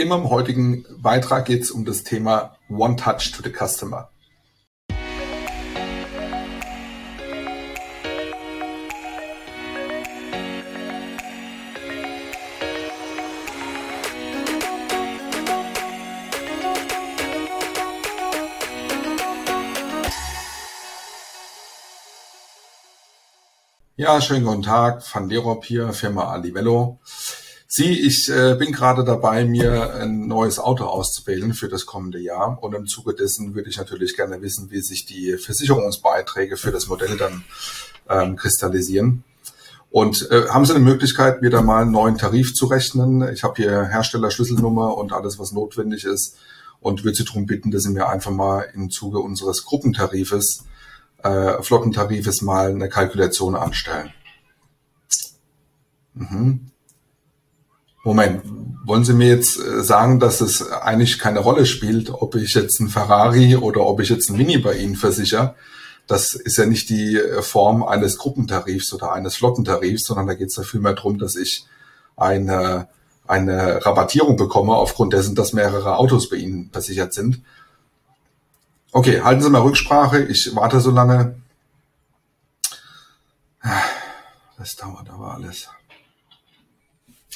In meinem heutigen Beitrag geht es um das Thema One Touch to the Customer. Ja, schönen guten Tag, Van Lerop hier, Firma Alivello. Sie, ich äh, bin gerade dabei, mir ein neues Auto auszuwählen für das kommende Jahr und im Zuge dessen würde ich natürlich gerne wissen, wie sich die Versicherungsbeiträge für das Modell dann ähm, kristallisieren. Und äh, haben Sie eine Möglichkeit, mir da mal einen neuen Tarif zu rechnen? Ich habe hier Herstellerschlüsselnummer und alles, was notwendig ist und würde Sie darum bitten, dass Sie mir einfach mal im Zuge unseres Gruppentarifes äh, Flottentarifes mal eine Kalkulation anstellen. Mhm. Moment, wollen Sie mir jetzt äh, sagen, dass es eigentlich keine Rolle spielt, ob ich jetzt ein Ferrari oder ob ich jetzt ein Mini bei Ihnen versichere? Das ist ja nicht die äh, Form eines Gruppentarifs oder eines Flottentarifs, sondern da geht es ja vielmehr darum, dass ich eine, eine Rabattierung bekomme aufgrund dessen, dass mehrere Autos bei Ihnen versichert sind. Okay, halten Sie mal Rücksprache. Ich warte so lange. Das dauert aber alles.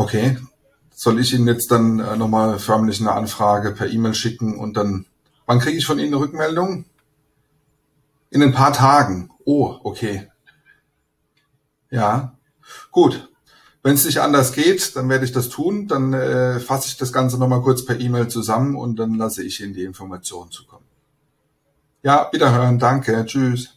Okay. Soll ich Ihnen jetzt dann äh, nochmal förmlich eine Anfrage per E-Mail schicken und dann, wann kriege ich von Ihnen eine Rückmeldung? In ein paar Tagen. Oh, okay. Ja. Gut. Wenn es nicht anders geht, dann werde ich das tun. Dann äh, fasse ich das Ganze nochmal kurz per E-Mail zusammen und dann lasse ich Ihnen die Informationen zukommen. Ja, wiederhören. Danke. Tschüss.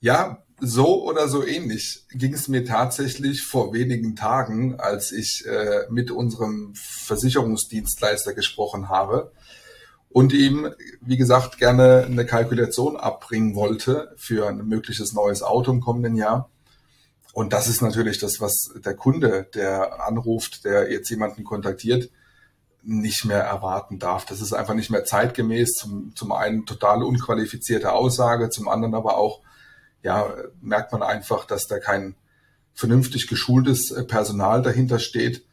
Ja, so oder so ähnlich ging es mir tatsächlich vor wenigen Tagen, als ich äh, mit unserem Versicherungsdienstleister gesprochen habe und ihm, wie gesagt, gerne eine Kalkulation abbringen wollte für ein mögliches neues Auto im kommenden Jahr. Und das ist natürlich das, was der Kunde, der anruft, der jetzt jemanden kontaktiert, nicht mehr erwarten darf. Das ist einfach nicht mehr zeitgemäß. Zum, zum einen total unqualifizierte Aussage, zum anderen aber auch, ja, merkt man einfach, dass da kein vernünftig geschultes äh, Personal dahinter steht.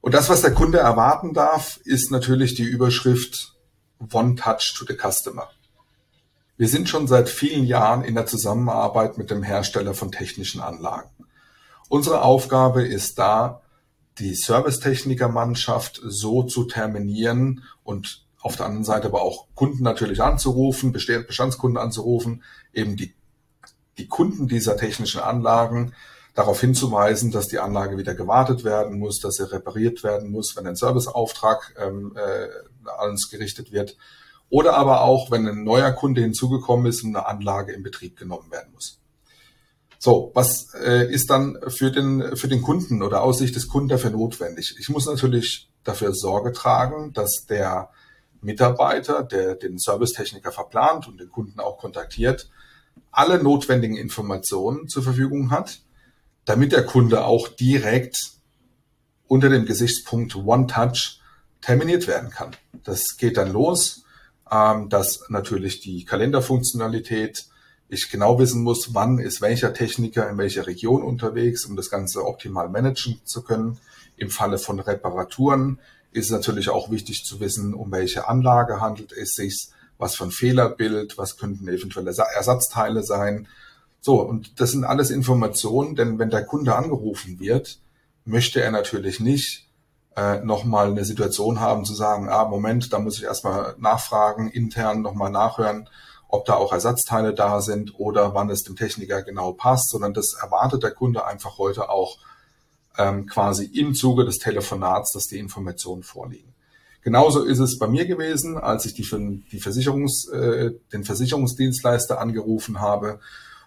Und das, was der Kunde erwarten darf, ist natürlich die Überschrift One Touch to the Customer. Wir sind schon seit vielen Jahren in der Zusammenarbeit mit dem Hersteller von technischen Anlagen. Unsere Aufgabe ist da, die Servicetechnikermannschaft so zu terminieren und auf der anderen Seite aber auch Kunden natürlich anzurufen, Bestandskunden anzurufen, eben die, die Kunden dieser technischen Anlagen darauf hinzuweisen, dass die Anlage wieder gewartet werden muss, dass sie repariert werden muss, wenn ein Serviceauftrag ähm, äh, an uns gerichtet wird oder aber auch, wenn ein neuer Kunde hinzugekommen ist und eine Anlage in Betrieb genommen werden muss. So, was äh, ist dann für den, für den Kunden oder aus Sicht des Kunden dafür notwendig? Ich muss natürlich dafür Sorge tragen, dass der Mitarbeiter, der den Servicetechniker verplant und den Kunden auch kontaktiert, alle notwendigen Informationen zur Verfügung hat, damit der Kunde auch direkt unter dem Gesichtspunkt One Touch terminiert werden kann. Das geht dann los ähm, dass natürlich die Kalenderfunktionalität ich genau wissen muss, wann ist welcher Techniker in welcher Region unterwegs, um das Ganze optimal managen zu können. Im Falle von Reparaturen ist es natürlich auch wichtig zu wissen, um welche Anlage handelt es sich, was für ein Fehlerbild, was könnten eventuelle Ersatzteile sein. So, und das sind alles Informationen, denn wenn der Kunde angerufen wird, möchte er natürlich nicht äh, nochmal eine Situation haben zu sagen, ah, Moment, da muss ich erstmal nachfragen, intern nochmal nachhören, ob da auch Ersatzteile da sind oder wann es dem Techniker genau passt, sondern das erwartet der Kunde einfach heute auch ähm, quasi im Zuge des Telefonats, dass die Informationen vorliegen. Genauso ist es bei mir gewesen, als ich die, die Versicherungs, äh, den Versicherungsdienstleister angerufen habe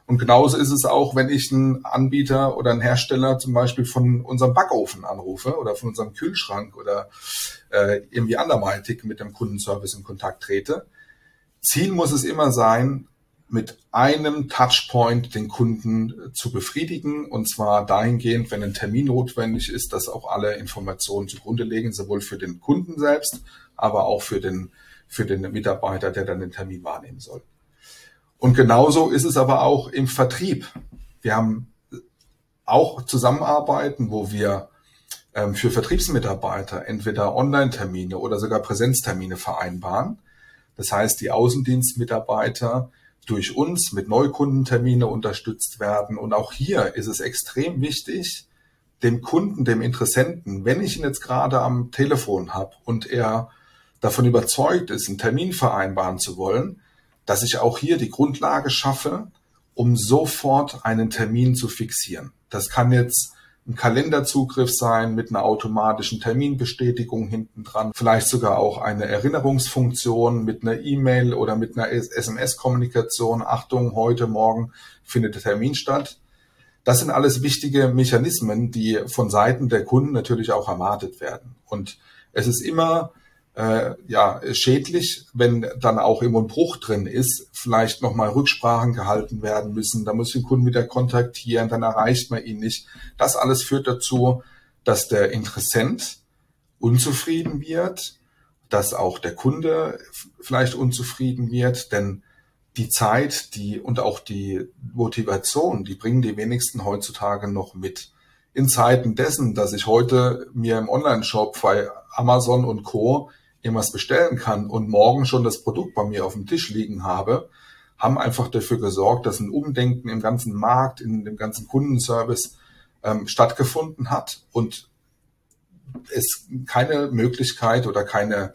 und genauso ist es auch, wenn ich einen Anbieter oder einen Hersteller zum Beispiel von unserem Backofen anrufe oder von unserem Kühlschrank oder äh, irgendwie anderweitig mit dem Kundenservice in Kontakt trete. Ziel muss es immer sein, mit einem Touchpoint den Kunden zu befriedigen und zwar dahingehend, wenn ein Termin notwendig ist, dass auch alle Informationen zugrunde legen, sowohl für den Kunden selbst, aber auch für den, für den Mitarbeiter, der dann den Termin wahrnehmen soll. Und genauso ist es aber auch im Vertrieb. Wir haben auch Zusammenarbeiten, wo wir ähm, für Vertriebsmitarbeiter entweder Online-Termine oder sogar Präsenztermine vereinbaren. Das heißt, die Außendienstmitarbeiter durch uns mit Neukundentermine unterstützt werden. Und auch hier ist es extrem wichtig, dem Kunden, dem Interessenten, wenn ich ihn jetzt gerade am Telefon habe und er davon überzeugt ist, einen Termin vereinbaren zu wollen, dass ich auch hier die Grundlage schaffe, um sofort einen Termin zu fixieren. Das kann jetzt ein Kalenderzugriff sein mit einer automatischen Terminbestätigung hinten dran, vielleicht sogar auch eine Erinnerungsfunktion mit einer E-Mail oder mit einer SMS-Kommunikation. Achtung, heute Morgen findet der Termin statt. Das sind alles wichtige Mechanismen, die von Seiten der Kunden natürlich auch erwartet werden. Und es ist immer äh, ja, schädlich, wenn dann auch immer ein Bruch drin ist, vielleicht nochmal Rücksprachen gehalten werden müssen, da muss ich den Kunden wieder kontaktieren, dann erreicht man ihn nicht. Das alles führt dazu, dass der Interessent unzufrieden wird, dass auch der Kunde vielleicht unzufrieden wird, denn die Zeit, die und auch die Motivation, die bringen die wenigsten heutzutage noch mit. In Zeiten dessen, dass ich heute mir im Online-Shop bei Amazon und Co irgendwas bestellen kann und morgen schon das Produkt bei mir auf dem Tisch liegen habe, haben einfach dafür gesorgt, dass ein Umdenken im ganzen Markt, in dem ganzen Kundenservice ähm, stattgefunden hat und es keine Möglichkeit oder keine,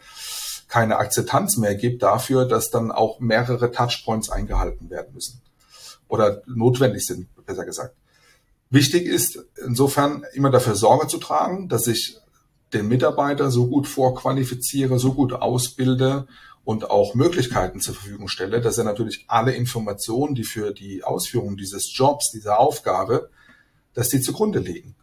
keine Akzeptanz mehr gibt dafür, dass dann auch mehrere Touchpoints eingehalten werden müssen oder notwendig sind, besser gesagt. Wichtig ist insofern immer dafür Sorge zu tragen, dass ich den Mitarbeiter so gut vorqualifiziere, so gut ausbilde und auch Möglichkeiten zur Verfügung stelle, dass er natürlich alle Informationen, die für die Ausführung dieses Jobs, dieser Aufgabe, dass die zugrunde liegen.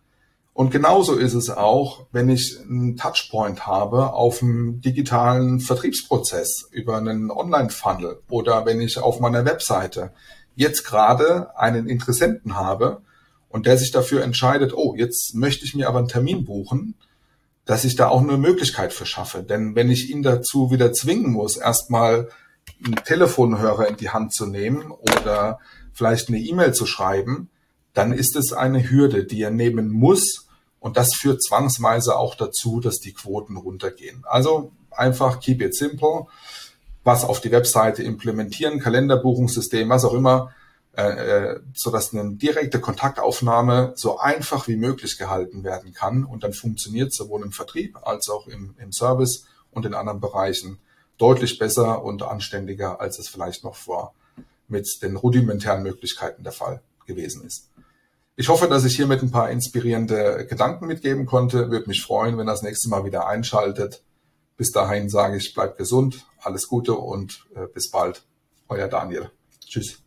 Und genauso ist es auch, wenn ich einen Touchpoint habe auf einem digitalen Vertriebsprozess über einen Online-Funnel oder wenn ich auf meiner Webseite jetzt gerade einen Interessenten habe und der sich dafür entscheidet, oh, jetzt möchte ich mir aber einen Termin buchen, dass ich da auch eine Möglichkeit für schaffe. Denn wenn ich ihn dazu wieder zwingen muss, erstmal einen Telefonhörer in die Hand zu nehmen oder vielleicht eine E-Mail zu schreiben, dann ist es eine Hürde, die er nehmen muss. Und das führt zwangsweise auch dazu, dass die Quoten runtergehen. Also einfach keep it simple, was auf die Webseite implementieren, Kalenderbuchungssystem, was auch immer, äh, äh, so dass eine direkte Kontaktaufnahme so einfach wie möglich gehalten werden kann. Und dann funktioniert sowohl im Vertrieb als auch im, im Service und in anderen Bereichen deutlich besser und anständiger, als es vielleicht noch vor mit den rudimentären Möglichkeiten der Fall gewesen ist. Ich hoffe, dass ich hier mit ein paar inspirierende Gedanken mitgeben konnte. Würde mich freuen, wenn das nächste Mal wieder einschaltet. Bis dahin sage ich, bleibt gesund, alles Gute und äh, bis bald. Euer Daniel. Tschüss.